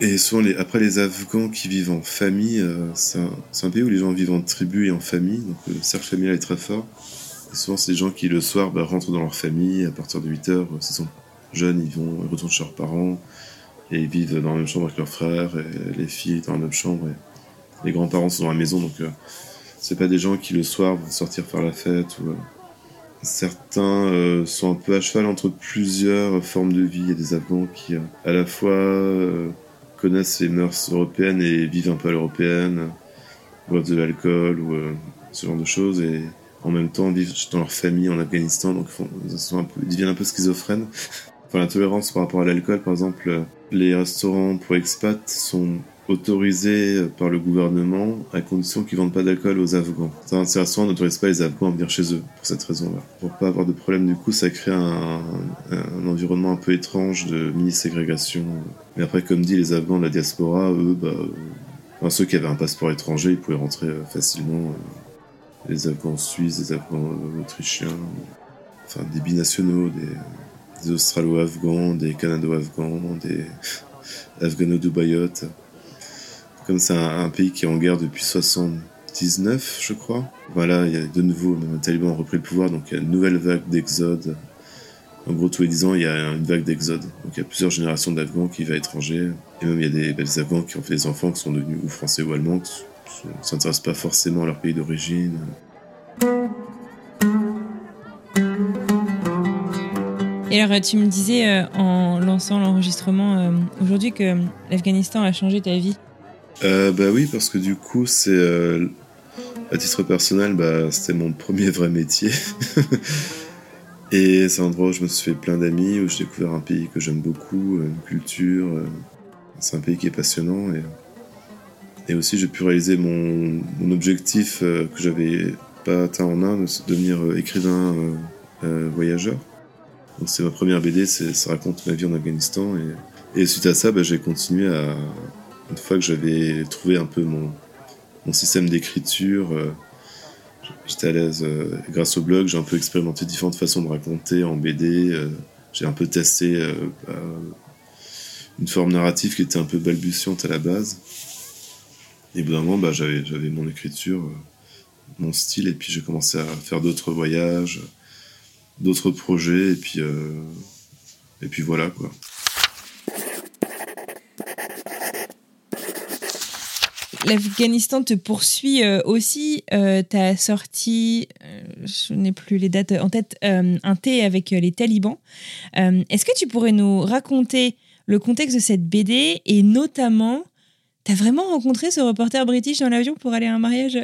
S1: Et souvent, les, après les Afghans qui vivent en famille, euh, c'est un, pays où les gens vivent en tribu et en famille, donc le cercle familial est très fort souvent, c'est des gens qui, le soir, bah, rentrent dans leur famille à partir de 8 heures. S'ils sont jeunes, ils vont ils retournent chez leurs parents et ils vivent dans la même chambre avec leurs frères et les filles dans la même chambre. Et les grands-parents sont dans la maison, donc euh, c'est pas des gens qui, le soir, vont sortir faire la fête. Euh, certains euh, sont un peu à cheval entre plusieurs formes de vie. Il y a des Afghans qui, à la fois, connaissent les mœurs européennes et vivent un peu à l'européenne, boivent de l'alcool ou ce genre de choses. En même temps vivent dans leur famille en Afghanistan, donc ils, un peu, deviennent un peu schizophrènes. enfin, la tolérance par rapport à l'alcool, par exemple, les restaurants pour expats sont autorisés par le gouvernement à condition qu'ils vendent pas d'alcool aux Afghans. Ces restaurants n'autorisent pas les Afghans à venir chez eux pour cette raison-là. Pour pas avoir de problème du coup, ça crée un, environnement un peu étrange de mini-ségrégation. Mais après, comme dit, les Afghans de la diaspora, eux, bah, enfin, ceux qui avaient un passeport étranger, ils pouvaient rentrer euh, facilement les Afghans suisses, des Afghans autrichiens, enfin des binationaux, des, Australo-Afghans, des Canado-Afghans, des Afghano-Dubaïotes. Comme c'est un, pays qui est en guerre depuis 79, je crois. Voilà, il y a de nouveau, les talibans ont repris le pouvoir, donc il y a une nouvelle vague d'exode. En gros, tous les 10 ans, il y a une vague d'exode. Donc il y a plusieurs générations d'Afghans qui vont à l'étranger. Et même il y a des, des Afghans qui ont fait des enfants qui sont devenus ou français ou allemands, ne s'intéressent pas forcément à leur pays d'origine.
S2: Et alors, tu me disais euh, en lançant l'enregistrement euh, aujourd'hui que euh, l'Afghanistan a changé ta vie.
S1: Bah oui, parce que du coup, c'est à titre personnel, bah, c'était mon premier vrai métier. Et c'est un endroit où je me suis fait plein d'amis, où j'ai découvert un pays que j'aime beaucoup, une culture. C'est un pays qui est passionnant et et aussi, j'ai pu réaliser mon, objectif que j'avais pas atteint en Inde, c'est devenir euh, écrivain euh, euh, voyageur. Donc c'est ma première BD, ça raconte ma vie en Afghanistan. Et, suite à ça, bah, j'ai continué à... Une fois que j'avais trouvé un peu mon, système d'écriture, j'étais à l'aise grâce au blog, j'ai un peu expérimenté différentes façons de raconter en BD. j'ai un peu testé une forme narrative qui était un peu balbutiante à la base. Et au bout d'un moment, bah, j'avais mon écriture mon style et puis j'ai commencé à faire d'autres voyages, d'autres projets et puis euh, et puis voilà quoi.
S2: L'Afghanistan te poursuit euh, aussi. Euh, tu as sorti, je n'ai plus les dates en tête, un thé avec les talibans. Est-ce que tu pourrais nous raconter le contexte de cette BD et notamment, tu as vraiment rencontré ce reporter british dans l'avion pour aller à un mariage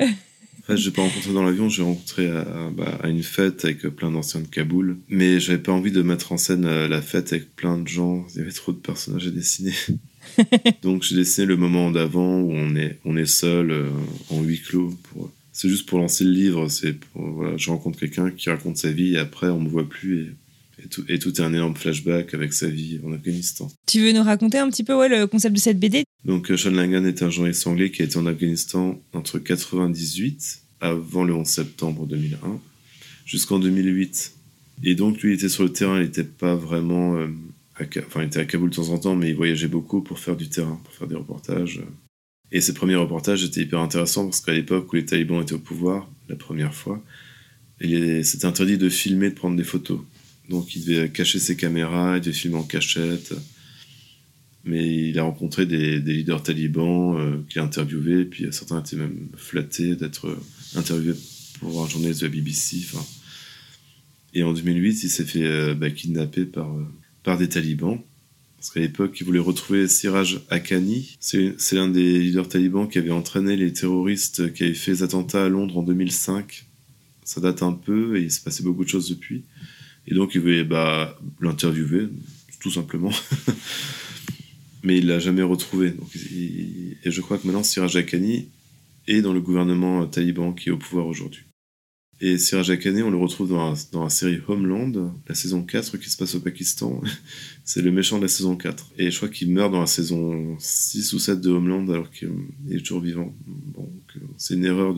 S1: je n'ai pas rencontré dans l'avion, j'ai rencontré bah, à, une fête avec plein d'anciens de Kaboul. Mais j'avais pas envie de mettre en scène euh, la fête avec plein de gens. Il y avait trop de personnages à dessiner. Donc j'ai dessiné le moment d'avant où on est, on est seul euh, en huis clos. Pour... C'est juste pour lancer le livre. C'est voilà, je rencontre quelqu'un qui raconte sa vie et après on me voit plus et et tout, et tout, est un énorme flashback avec sa vie en Afghanistan.
S2: Tu veux nous raconter un petit peu ouais, le concept de cette BD
S1: Donc, euh, Sean Langan est un journaliste anglais qui a été en Afghanistan entre 98, avant le 11 septembre 2001, jusqu'en 2008. Et donc, lui, il était sur le terrain, il n'était pas vraiment. Euh, enfin, il était à Kaboul de temps en temps, mais il voyageait beaucoup pour faire du terrain, pour faire des reportages. Et ses premiers reportages étaient hyper intéressants parce qu'à l'époque où les talibans étaient au pouvoir, la première fois, c'était interdit de filmer, de prendre des photos. Donc il devait cacher ses caméras, il devait filmer en cachette. Mais il a rencontré des, leaders talibans euh, qu'il a interviewés, puis certains étaient même flattés d'être euh, interviewés pour un journaliste de la BBC. Et en 2008, il s'est fait euh, bah, kidnapper par, par des talibans. Parce qu'à l'époque, il voulait retrouver Siraj Haqqani. C'est l'un des leaders talibans qui avait entraîné les terroristes qui avaient fait les attentats à Londres en 2005. Ça date un peu et il s'est passé beaucoup de choses depuis. Et donc, il voulait bah, l'interviewer, tout simplement. Mais il l'a jamais retrouvé. Et je crois que maintenant, Siraj Haqqani est dans le gouvernement taliban qui est au pouvoir aujourd'hui. Et Siraj Haqqani, on le retrouve dans la, série Homeland, la saison 4 qui se passe au Pakistan. C'est le méchant de la saison 4. Et je crois qu'il meurt dans la saison 6 ou 7 de Homeland alors qu'il est toujours vivant. Bon, c'est une erreur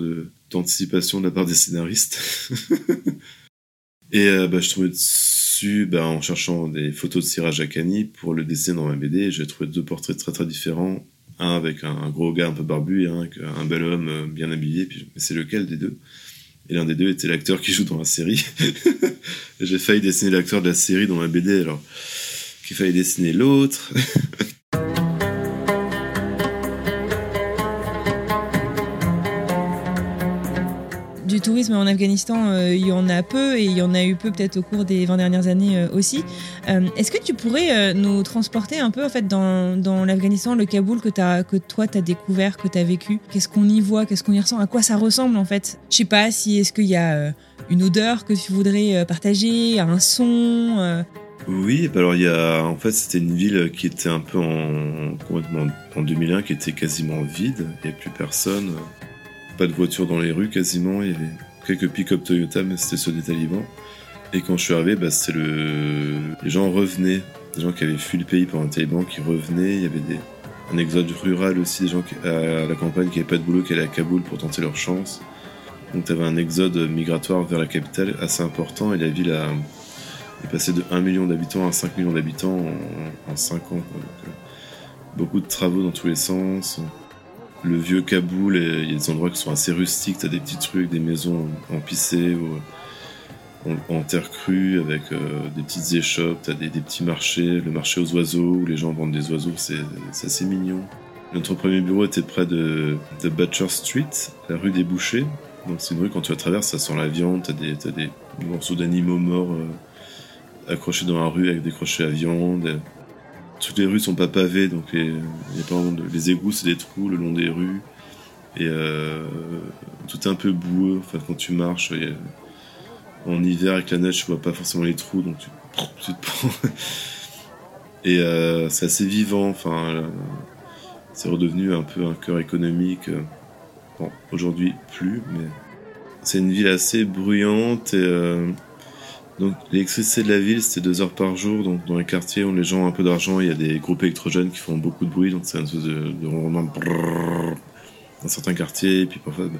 S1: d'anticipation de la part des scénaristes. Et euh, bah, je trouvais dessus, bah, en cherchant des photos de Siraj Akani pour le dessiner dans ma BD, j'ai trouvé deux portraits très très différents. Un avec un, gros gars un peu barbu et un un bel homme euh, bien habillé. Puis, mais c'est lequel des deux? Et l'un des deux était l'acteur qui joue dans la série. j'ai failli dessiner l'acteur de la série dans ma BD, alors qu'il fallait dessiner l'autre.
S2: tourisme en Afghanistan, euh, il y en a peu et il y en a eu peu peut-être au cours des 20 dernières années euh, aussi. Euh, est-ce que tu pourrais nous transporter un peu en fait dans, l'Afghanistan, le Kaboul que, toi tu as découvert, que tu as vécu? Qu'est-ce qu'on y voit? Qu'est-ce qu'on y ressent? À quoi ça ressemble en fait? Je sais pas si est-ce qu'il y a une odeur que tu voudrais partager, un son
S1: oui, bah alors il y a, en fait, c'était une ville qui était un peu en, en 2001, qui était quasiment vide, il n'y avait plus personne pas de voiture dans les rues quasiment. Il y avait quelques pick-up Toyota, mais c'était ceux des talibans. Et quand je suis arrivé, bah, c'était le... les gens revenaient. Des gens qui avaient fui le pays pendant les talibans qui revenaient. Il y avait un exode rural aussi, des gens à la campagne qui n'avaient pas de boulot, qui allaient à Kaboul pour tenter leur chance. Donc tu avais un exode migratoire vers la capitale assez important et la ville a... est passée de 1 million d'habitants à 5 millions d'habitants en... en, 5 ans. Euh, beaucoup de travaux dans tous les sens le vieux Kaboul, il y a des endroits qui sont assez rustiques, t'as des petits trucs, des maisons en pissé ou en, terre crue avec euh, des petites échoppes, t'as des, petits marchés, le marché aux oiseaux où les gens vendent des oiseaux, c'est assez mignon. Notre premier bureau était près de, Butcher Street, la rue des bouchers. Donc c'est une rue quand tu la traverses, ça sent la viande, t'as des, des morceaux d'animaux morts accrochés dans la rue avec des crochets à viande. Toutes les rues sont pas pavées, donc les, les égouts, c'est des trous le long des rues. Et euh, tout est un peu boueux. Enfin, quand tu marches, en hiver avec la neige, tu vois pas forcément les trous, donc tu, tu te prends. Et euh, c'est assez vivant. Enfin, c'est redevenu un peu un cœur économique. Bon, aujourd'hui plus, mais c'est une ville assez bruyante et euh, donc l'électricité de la ville c'était deux heures par jour. Donc dans les quartiers où les gens ont un peu d'argent, il y a des groupes électrogènes qui font beaucoup de bruit, donc c'est un espèce de, de dans certains quartiers. Et puis parfois bah,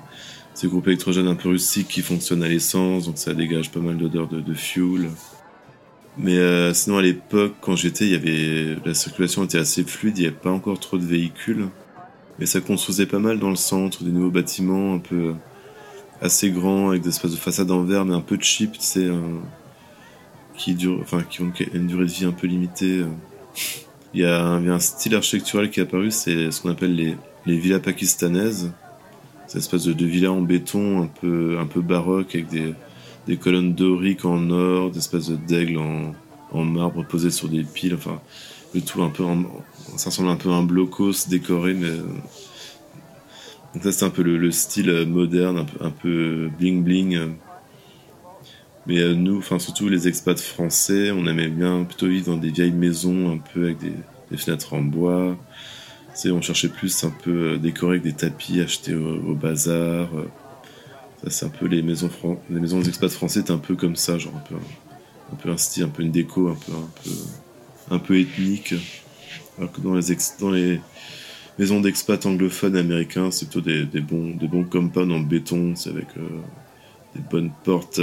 S1: ces groupes électrogènes un peu rustiques qui fonctionnent à l'essence, donc ça dégage pas mal d'odeurs de, fuel. Mais euh, sinon, à l'époque, quand j'étais, il y avait la circulation était assez fluide, il n'y avait pas encore trop de véhicules, mais ça construisait pas mal dans le centre, des nouveaux bâtiments un peu euh, assez grands avec des espèces de façades en verre, mais un peu cheap, tu sais, qui dure, enfin, qui ont une durée de vie un peu limitée. Euh. Il y a un, style architectural qui est apparu, c'est ce qu'on appelle les, les villas pakistanaises. C'est une espèce de, de villas en béton un peu, un peu baroque avec des, des colonnes doriques en or, des espèces d'aigles en, en, marbre posées sur des piles, enfin, le tout un peu en, ça ressemble un peu à un blocos décoré, mais. Donc ça c'est un peu le, le, style moderne, un peu, un peu bling bling. Mais euh, nous, enfin surtout les expats français, on aimait bien plutôt vivre dans des vieilles maisons un peu avec des, fenêtres en bois. On cherchait plus un peu euh, décoré avec des tapis achetés au, bazar. Euh, c'est un peu les maisons, les maisons des expats français, c'est un peu comme ça, genre un peu, un, peu style, un peu une déco, un peu, un peu, un peu ethnique. Alors que dans les, maisons d'expats anglophones américains, c'est plutôt des, bons, des bons compounds en béton, c'est avec des bonnes portes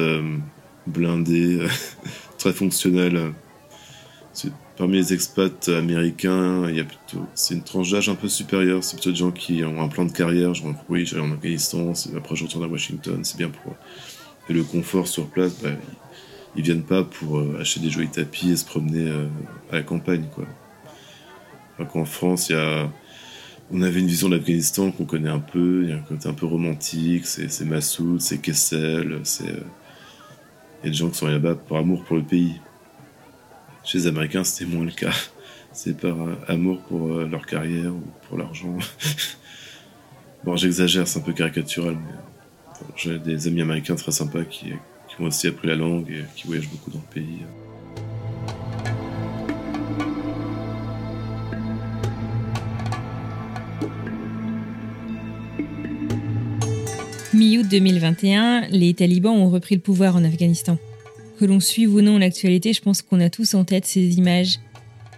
S1: blindées, très fonctionnelles. Parmi les expats américains, il y a plutôt, c'est une tranche d'âge un peu supérieure. C'est plutôt des gens qui ont un plan de carrière. Genre, oui, j'allais en Afghanistan, après je retourne à Washington, c'est bien pour. Et le confort sur place, bah, ils, viennent pas pour euh, acheter des jolis tapis et se promener euh, à la campagne, quoi. Alors France, il y a, on avait une vision de l'Afghanistan qu'on connaît un peu. Il y a un côté un peu romantique. C'est Massoud, c'est Kessel, c'est. Euh, a des gens qui sont là-bas pour amour pour le pays. Chez les Américains, c'était moins le cas. C'est par euh, amour pour euh, leur carrière ou pour l'argent. bon, j'exagère, c'est un peu caricatural, mais bon, j'ai des amis américains très sympas qui, qui ont aussi appris la langue et qui voyagent beaucoup dans le pays.
S2: Mi-août 2021, les talibans ont repris le pouvoir en Afghanistan. Que l'on suive ou non l'actualité, je pense qu'on a tous en tête ces images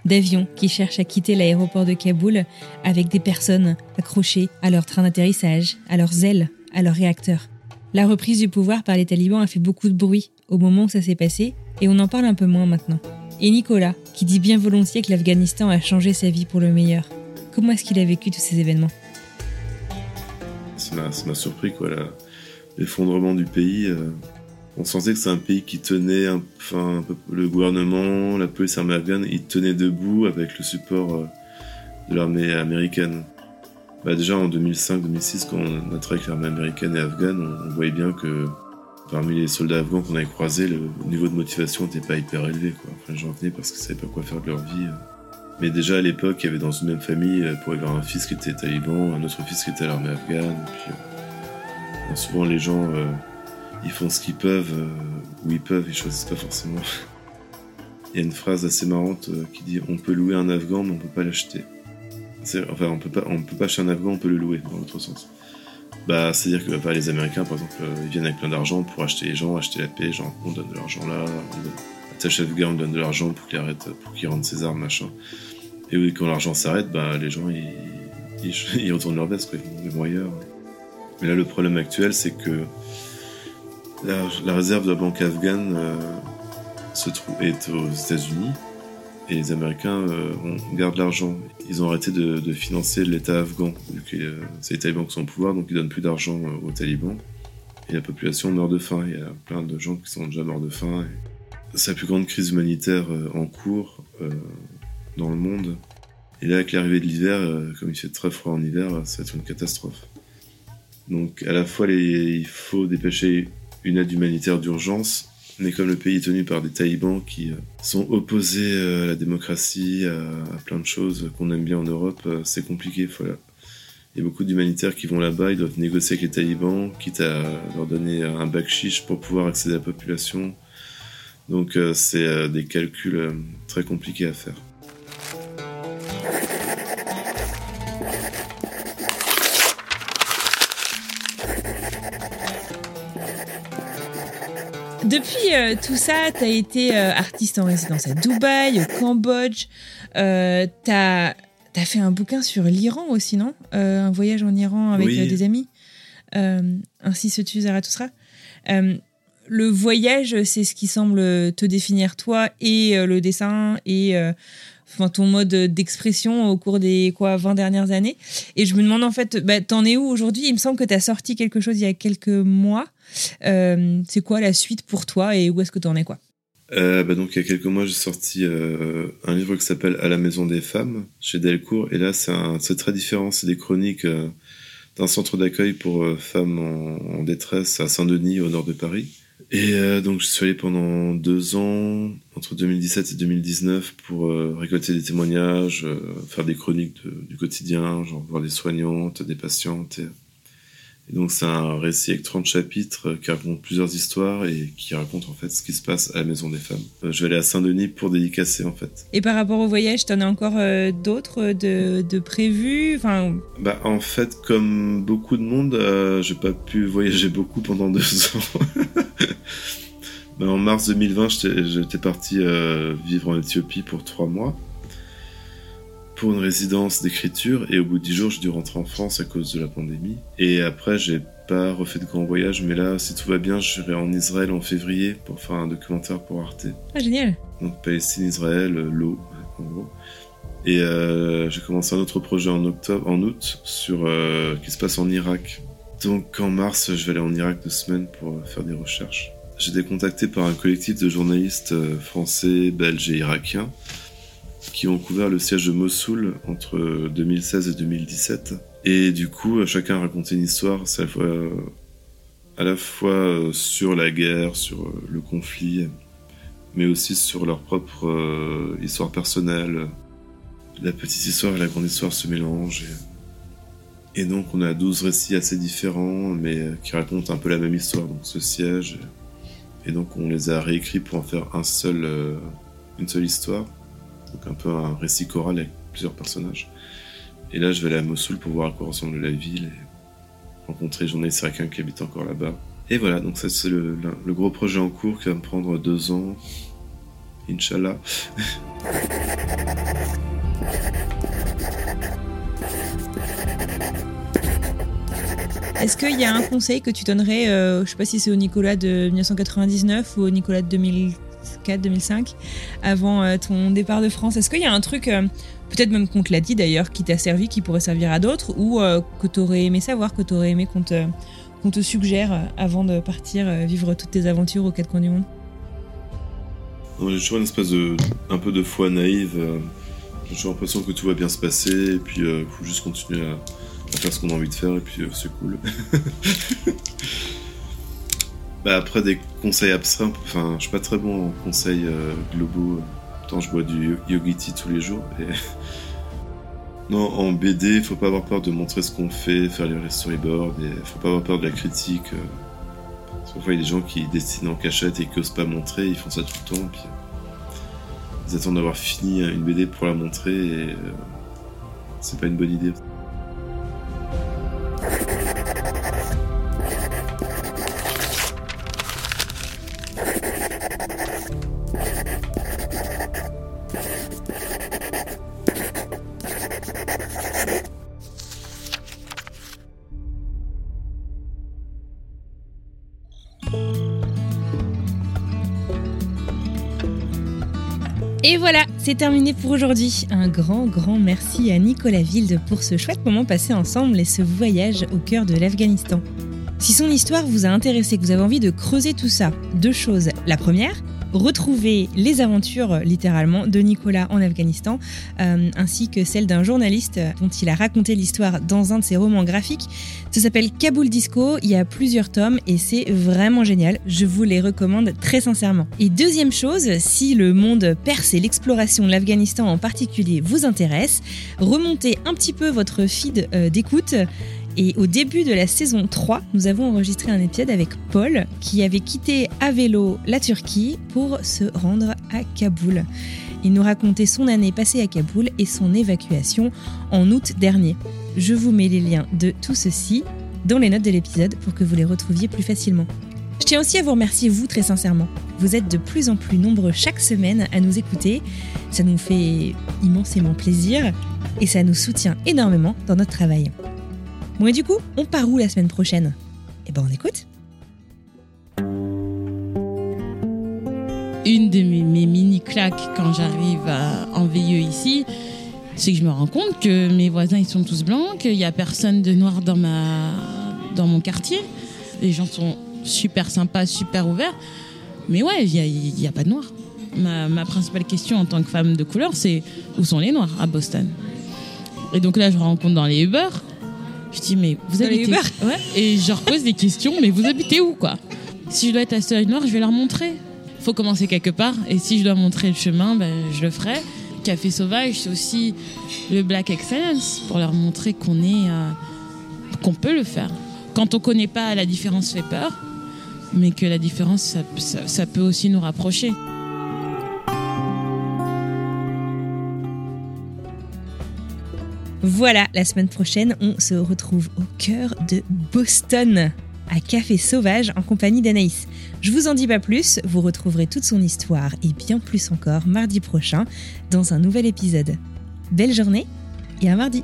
S2: d'avions qui cherchent à quitter l'aéroport de Kaboul avec des personnes accrochées à leur train d'atterrissage, à leurs ailes, à leurs réacteurs. La reprise du pouvoir par les talibans a fait beaucoup de bruit au moment où ça s'est passé et on en parle un peu moins maintenant. Et Nicolas, qui dit bien volontiers que l'Afghanistan a changé sa vie pour le meilleur. Comment est-ce qu'il a vécu tous ces événements?
S1: Ça m'a surpris, quoi, l'effondrement du pays. Euh on sentait que c'est un pays qui tenait, enfin, le gouvernement, la police armée afghane, ils tenaient debout avec le support euh, de l'armée américaine. Bah déjà en 2005-2006, quand on a travaillé avec l'armée américaine et afghane, on, voyait bien que parmi les soldats afghans qu'on avait croisés, le niveau de motivation n'était pas hyper élevé. Quoi. Enfin, j'en venais parce qu'ils savaient pas quoi faire de leur vie. Mais déjà à l'époque, il y avait dans une même famille, euh, pour avoir un fils qui était taliban, un autre fils qui était à l'armée afghane. Puis, euh, souvent les gens ils font ce qu'ils peuvent euh, où ils peuvent, ils choisissent pas forcément. Il y a une phrase assez marrante euh, qui dit on peut louer un Afghan mais on peut pas l'acheter. Enfin on peut pas on peut pas acheter un Afghan, on peut le louer dans l'autre sens. Bah c'est à dire que bah, les Américains par exemple euh, ils viennent avec plein d'argent pour acheter les gens, acheter la paix, genre on donne de l'argent là, on donne... à on donne de l'argent pour qu'il arrête, pour qu'il rende ses armes machin. Et oui quand l'argent s'arrête, bah les gens ils, ils, retournent leur veste quoi, ils vont ailleurs. Mais là le problème actuel c'est que la, réserve de la banque afghane euh, se trouve, est aux États-Unis et les Américains euh, gardent l'argent. Ils ont arrêté de, financer l'État afghan, euh, c'est les talibans qui sont au pouvoir, donc ils donnent plus d'argent aux talibans. Et la population meurt de faim. Il y a plein de gens qui sont déjà morts de faim. C'est la plus grande crise humanitaire en cours dans le monde. Et là, avec l'arrivée de l'hiver, comme il fait très froid en hiver, ça va être une catastrophe. Donc, à la fois, il faut dépêcher une aide humanitaire d'urgence Mais comme le pays est tenu par des talibans qui sont opposés à la démocratie, à, plein de choses qu'on aime bien en Europe, c'est compliqué. Voilà. Il y a beaucoup d'humanitaires qui vont là-bas, ils doivent négocier avec les talibans, quitte à leur donner un bac chiche pour pouvoir accéder à la population. Donc c'est des calculs très compliqués à faire.
S2: Depuis euh, tout ça, tu as été euh, artiste en résidence à Dubaï, au Cambodge. Euh, tu as, fait un bouquin sur l'Iran aussi, non? Un voyage en Iran avec des amis. ainsi se tue Zarathustra. Le voyage, c'est ce qui semble te définir toi et le dessin et enfin, ton mode d'expression au cours des quoi 20 dernières années. Et je me demande en fait, bah, t'en es où aujourd'hui? Il me semble que tu as sorti quelque chose il y a quelques mois. Euh, c'est quoi la suite pour toi et où est-ce que tu en es quoi?
S1: Euh, bah donc il y a quelques mois j'ai sorti euh, un livre qui s'appelle À la maison des femmes chez Delcourt. Et là c'est très différent. C'est des chroniques d'un centre d'accueil pour femmes en, détresse à Saint-Denis au nord de Paris et donc je suis allé pendant deux ans entre 2017 et 2019 pour récolter des témoignages faire des chroniques du quotidien genre voir des soignantes des patientes donc c'est un récit avec 30 chapitres qui raconte plusieurs histoires et qui raconte en fait ce qui se passe à la Maison des Femmes. Euh, je vais aller à Saint-Denis pour dédicacer en fait.
S2: Et par rapport au voyage, t'en as encore euh, d'autres de, de, prévus? Enfin...
S1: Bah en fait, comme beaucoup de monde, euh, j'ai pas pu voyager beaucoup pendant deux ans. bah, en mars 2020, j'étais parti vivre en Éthiopie pour trois mois pour une résidence d'écriture et au bout de 10 jours, j'ai dû rentrer en France à cause de la pandémie. Et après, j'ai pas refait de grand voyage, mais là, si tout va bien, je serai en Israël en février pour faire un documentaire pour Arte.
S2: Ah, génial!
S1: Donc, Palestine, Israël, euh, l'eau, en gros. Et euh, j'ai commencé un autre projet en octobre, en août, sur euh, qui se passe en Irak. Donc, en mars, je vais aller en Irak deux semaines pour faire des recherches. J'ai été contacté par un collectif de journalistes français, belges et irakiens qui ont couvert le siège de Mossoul entre 2016 et 2017. Et du coup, chacun a raconté une histoire, à la fois, euh, sur la guerre, sur euh, le conflit, mais aussi sur leur propre euh, histoire personnelle. La petite histoire et la grande histoire se mélangent. Et, donc, on a 12 récits assez différents, mais qui racontent un peu la même histoire, donc ce siège. Et donc, on les a réécrits pour en faire un seul, une seule histoire donc un peu un récit choral avec plusieurs personnages. Et là, je vais aller à Mossoul pour voir à quoi ressemble la ville et rencontrer les journalistes irakiens qui habitent encore là-bas. Et voilà, donc ça c'est le, gros projet en cours qui va me prendre deux ans, Inch'Allah.
S2: Est-ce qu'il y a un conseil que tu donnerais, euh, je sais pas si c'est au Nicolas de 1999 ou au Nicolas de 2000 2005, avant euh, ton départ de France. Est-ce qu'il y a un truc, euh, peut-être même qu'on te l'a dit d'ailleurs, qui t'a servi, qui pourrait servir à d'autres, ou euh, que tu aurais aimé savoir, que tu aurais aimé qu'on te, qu'on te suggère avant de partir vivre toutes tes aventures aux quatre coins du monde?
S1: J'ai toujours une espèce de. un peu de foi naïve. J'ai toujours l'impression que tout va bien se passer, et puis il faut juste continuer à faire ce qu'on a envie de faire, et puis c'est cool. Bah après des conseils abstraits, enfin je suis pas très bon en conseils euh, globaux. Tant je bois du yogiti tous les jours. Et... non, en BD, faut pas avoir peur de montrer ce qu'on fait, faire les storyboards, et faut pas avoir peur de la critique. Euh. Parfois il y a des gens qui dessinent en cachette et qui osent pas montrer, ils font ça tout le temps, puis euh, ils attendent d'avoir fini une BD pour la montrer et c'est pas une bonne idée.
S2: Et voilà, c'est terminé pour aujourd'hui. Un grand, grand merci à Nicolas Wilde pour ce chouette moment passé ensemble et ce voyage au cœur de l'Afghanistan. Si son histoire vous a intéressé, que vous avez envie de creuser tout ça, deux choses. La première, Retrouvez les aventures, littéralement, de Nicolas en Afghanistan, euh, ainsi que celle d'un journaliste dont il a raconté l'histoire dans un de ses romans graphiques. Ça s'appelle Kaboul Disco, il y a plusieurs tomes et c'est vraiment génial. Je vous les recommande très sincèrement. Et deuxième chose, si le monde perse et l'exploration de l'Afghanistan en particulier vous intéresse, remontez un petit peu votre feed euh, d'écoute. Et au début de la saison 3, nous avons enregistré un épisode avec Paul qui avait quitté à vélo la Turquie pour se rendre à Kaboul. Il nous racontait son année passée à Kaboul et son évacuation en août dernier. Je vous mets les liens de tout ceci dans les notes de l'épisode pour que vous les retrouviez plus facilement. Je tiens aussi à vous remercier, vous, très sincèrement. Vous êtes de plus en plus nombreux chaque semaine à nous écouter. Ça nous fait immensément plaisir et ça nous soutient énormément dans notre travail. Du coup, on part où la semaine prochaine? Eh ben, on écoute.
S3: Une de mes, mini-claques quand j'arrive en VIE ici, c'est que je me rends compte que mes voisins, ils sont tous blancs, qu'il n'y a personne de noir dans, ma, mon quartier. Les gens sont super sympas, super ouverts. Mais ouais, il n'y a, a, pas de noirs. Ma, ma, principale question en tant que femme de couleur, c'est où sont les noirs à Boston? Et donc là, je rencontre dans les Uber je dis, mais vous habitez ouais. Et je leur pose des questions, mais vous habitez où, quoi Si je dois être à Soleil Noir, je vais leur montrer. faut commencer quelque part. Et si je dois montrer le chemin, ben, je le ferai. Café Sauvage, c'est aussi le Black Excellence, pour leur montrer qu'on est, euh, qu'on peut le faire. Quand on connaît pas, la différence fait peur, mais que la différence, ça, ça, ça peut aussi nous rapprocher.
S2: Voilà, la semaine prochaine, on se retrouve au cœur de Boston, à Café Sauvage, en compagnie d'Anaïs. Je vous en dis pas plus, vous retrouverez toute son histoire et bien plus encore mardi prochain dans un nouvel épisode. Belle journée et à mardi!